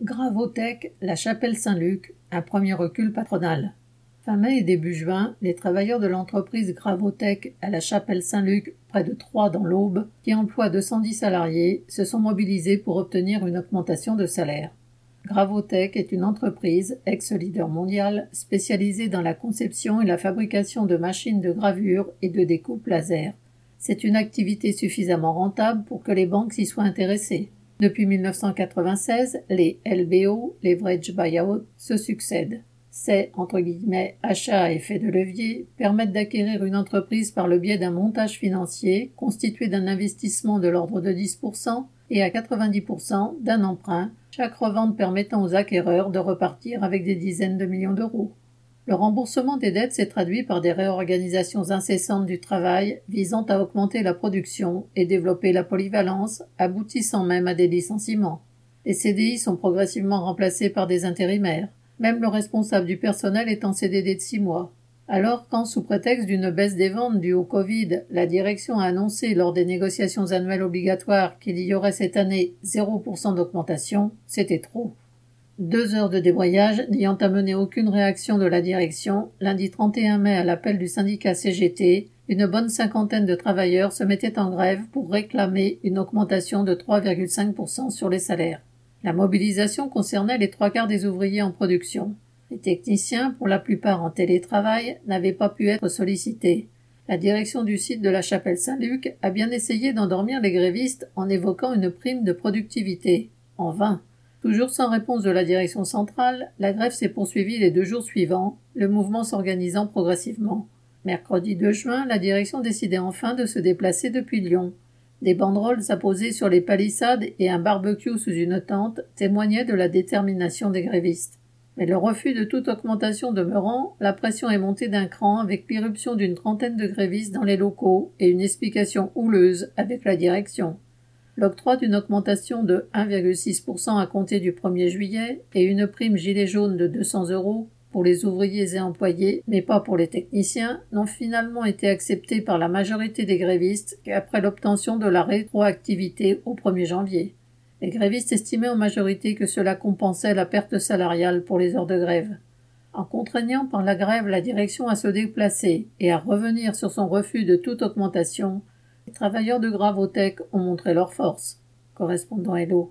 Gravotech, la chapelle Saint-Luc, un premier recul patronal. Fin mai et début juin, les travailleurs de l'entreprise Gravotech à la chapelle Saint-Luc, près de Troyes dans l'Aube, qui emploie 210 salariés, se sont mobilisés pour obtenir une augmentation de salaire. Gravotech est une entreprise, ex-leader mondial, spécialisée dans la conception et la fabrication de machines de gravure et de découpe laser. C'est une activité suffisamment rentable pour que les banques s'y soient intéressées. Depuis 1996, les LBO, leverage buyout, se succèdent. Ces achats à effet de levier permettent d'acquérir une entreprise par le biais d'un montage financier constitué d'un investissement de l'ordre de 10% et à 90% d'un emprunt, chaque revente permettant aux acquéreurs de repartir avec des dizaines de millions d'euros. Le remboursement des dettes s'est traduit par des réorganisations incessantes du travail visant à augmenter la production et développer la polyvalence, aboutissant même à des licenciements. Les CDI sont progressivement remplacés par des intérimaires. Même le responsable du personnel est en CDD de six mois. Alors, quand, sous prétexte d'une baisse des ventes due au Covid, la direction a annoncé lors des négociations annuelles obligatoires qu'il y aurait cette année 0% d'augmentation, c'était trop. Deux heures de débrayage n'ayant amené aucune réaction de la direction, lundi 31 mai à l'appel du syndicat CGT, une bonne cinquantaine de travailleurs se mettaient en grève pour réclamer une augmentation de 3,5% sur les salaires. La mobilisation concernait les trois quarts des ouvriers en production. Les techniciens, pour la plupart en télétravail, n'avaient pas pu être sollicités. La direction du site de la chapelle Saint-Luc a bien essayé d'endormir les grévistes en évoquant une prime de productivité. En vain. Toujours sans réponse de la direction centrale, la grève s'est poursuivie les deux jours suivants, le mouvement s'organisant progressivement. Mercredi 2 juin, la direction décidait enfin de se déplacer depuis Lyon. Des banderoles apposées sur les palissades et un barbecue sous une tente témoignaient de la détermination des grévistes. Mais le refus de toute augmentation demeurant, la pression est montée d'un cran avec l'irruption d'une trentaine de grévistes dans les locaux et une explication houleuse avec la direction l'octroi d'une augmentation de 1,6% à compter du 1er juillet et une prime gilet jaune de 200 euros pour les ouvriers et employés, mais pas pour les techniciens, n'ont finalement été acceptés par la majorité des grévistes qu'après l'obtention de la rétroactivité au 1er janvier. Les grévistes estimaient en majorité que cela compensait la perte salariale pour les heures de grève. En contraignant par la grève la direction à se déplacer et à revenir sur son refus de toute augmentation, les travailleurs de Gravotech ont montré leur force. Correspondant Hello.